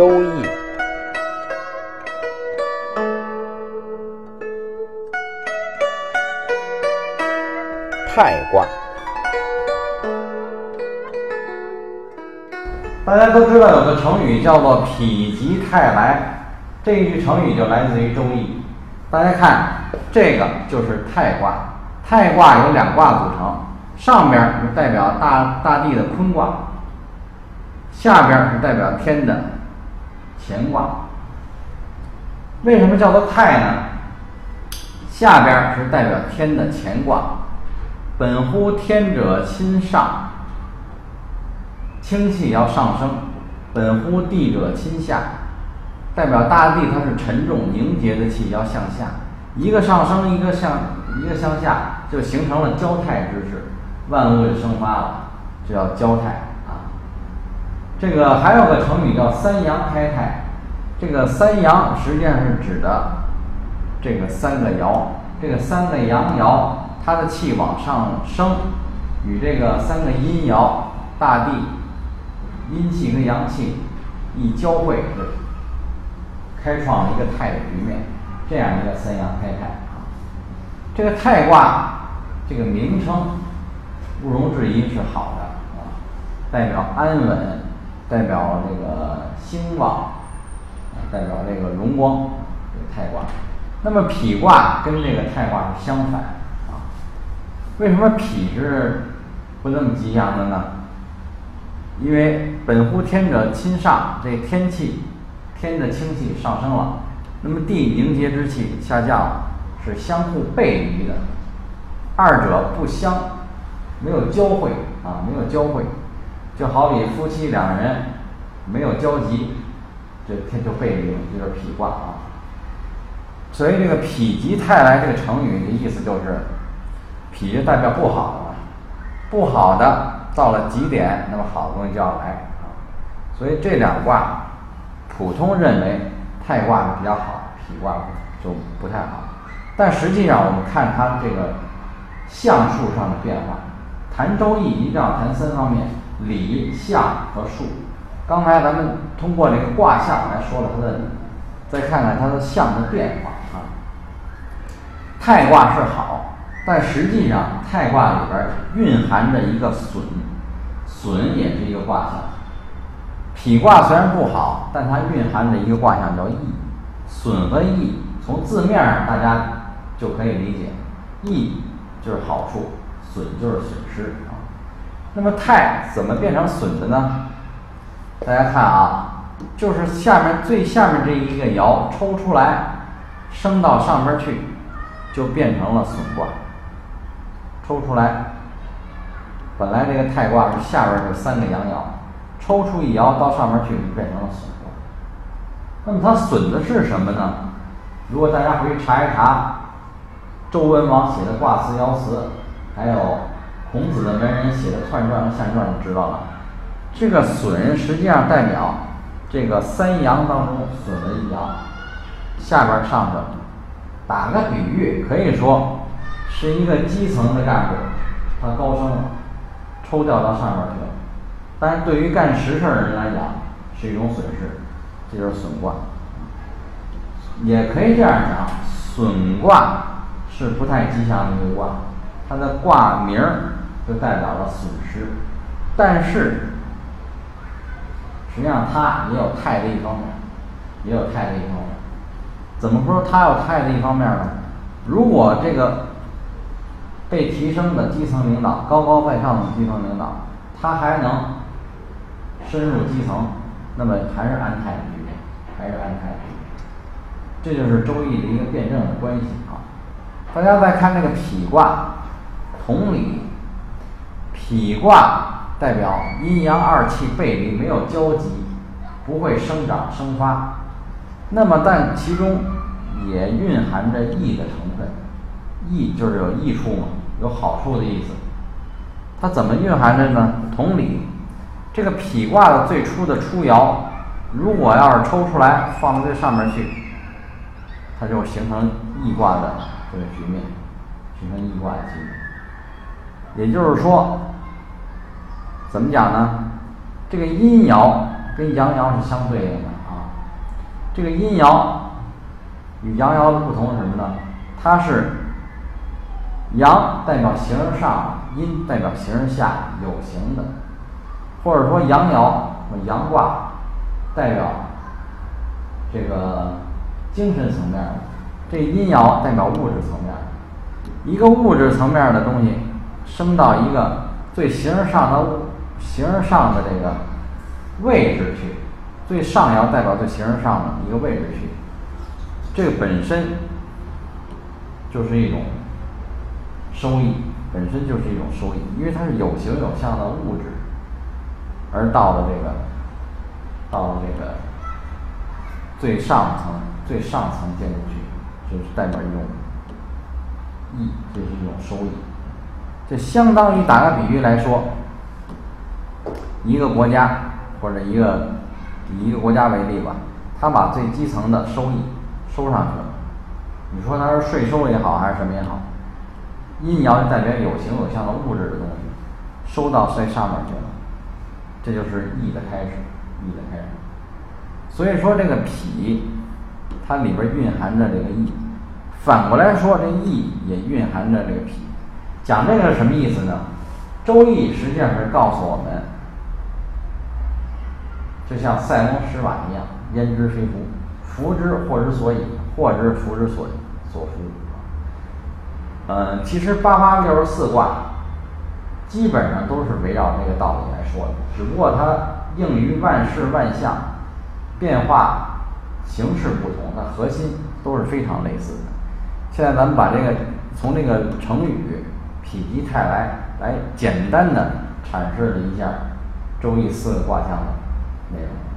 周易》太卦。大家都知道有个成语叫做“否极泰来”，这一句成语就来自于《周易》。大家看，这个就是太卦。太卦有两卦组成，上边是代表大大地的坤卦，下边是代表天的乾卦。为什么叫做太呢？下边是代表天的乾卦，本乎天者亲上。氢气要上升，本乎地者亲下，代表大地它是沉重凝结的气要向下，一个上升，一个向一个向下，就形成了交泰之势，万物就生发了，这叫交泰。这个还有个成语叫三阳开泰，这个三阳实际上是指的这个三个爻，这个三个阳爻它的气往上升，与这个三个阴爻大地。阴气跟阳气一交汇，就开创了一个泰的局面，这样一个三阳开泰啊。这个泰卦这个名称毋庸置疑是好的啊，代表安稳，代表这个兴旺，代表这个荣光。这个太卦，那么否卦跟这个太卦是相反啊。为什么否是不那么吉祥的呢？因为本乎天者亲上，这天气，天的清气上升了，那么地凝结之气下降了，是相互背离的，二者不相，没有交汇啊，没有交汇，就好比夫妻两人没有交集，这天就背离了，就是否卦啊。所以这个“否极泰来”这个成语的意思就是，否就代表不好的，不好的。到了极点，那么好的东西就要来啊，所以这两卦，普通认为太卦比较好，否卦就不太好。但实际上，我们看它这个象数上的变化，谈周易一定要谈三方面：理、象和数。刚才咱们通过这个卦象来说了它的，再看看它的象的变化啊。太卦是好。但实际上，太卦里边蕴含着一个损，损也是一个卦象。否卦虽然不好，但它蕴含着一个卦象叫益。损和益从字面上大家就可以理解，益就是好处，损就是损失啊。那么太怎么变成损的呢？大家看啊，就是下面最下面这一个爻抽出来，升到上边去，就变成了损卦。抽出来，本来这个太卦是下边是三个阳爻，抽出一爻到上面去，就变成了损卦。那么它损的是什么呢？如果大家回去查一查周文王写的卦辞爻辞，还有孔子的门人写的彖传和象传，就知道了。这个损实际上代表这个三阳当中损了一阳，下边上着。打个比喻，可以说。是一个基层的干部，他高升了，抽调到上边去了。但是对于干实事的人来讲，是一种损失，这就是损卦。也可以这样讲，损卦是不太吉祥的一个卦，它的卦名就代表了损失。但是实际上它也有泰的一方面，也有泰的一方面。怎么说它有泰的一方面呢？如果这个。被提升的基层领导，高高在上的基层领导，他还能深入基层，那么还是安泰的局面，还是安泰的局面。这就是周易的一个辩证的关系啊。大家再看这个否卦，同理，否卦代表阴阳二气背离，没有交集，不会生长生发。那么但其中也蕴含着益的成分，益就是有益处嘛。有好处的意思，它怎么蕴含着呢？同理，这个否卦的最初的初爻，如果要是抽出来放到这上面去，它就形成易卦的这个局面，形成易卦的局面。也就是说，怎么讲呢？这个阴爻跟阳爻是相对应的啊，这个阴爻与阳爻的不同是什么呢？它是阳代表形而上，阴代表形而下，有形的，或者说阳爻阳卦代表这个精神层面的，这阴爻代表物质层面。一个物质层面的东西升到一个最形而上的物形而上的这个位置去，最上爻代表最形而上的一个位置去，这个本身就是一种收益，本身就是一种收益，因为它是有形有相的物质，而到了这个到了这个最上层最上层建筑去，就是代表一种。益，这是一种收益，这相当于打个比喻来说，一个国家或者一个以一个国家为例吧，他把最基层的收益收上去了，你说他是税收也好还是什么也好，阴爻就代表有形有象的物质的东西，收到最上面去了，这就是义的开始，义的开始。所以说这个脾，它里边蕴含着这个义。反过来说，这义也蕴含着这个脾。讲这个是什么意思呢？周易实际上是告诉我们，就像塞翁失马一样，焉知非福？福之祸之所以，祸之福之所所伏。嗯，其实八八六十四卦基本上都是围绕这个道理来说的，只不过它应于万事万象变化形式不同，它核心都是非常类似的。现在咱们把这个从这个成语“否极泰来”来简单的阐释了一下《周易》四个卦象的 Yeah.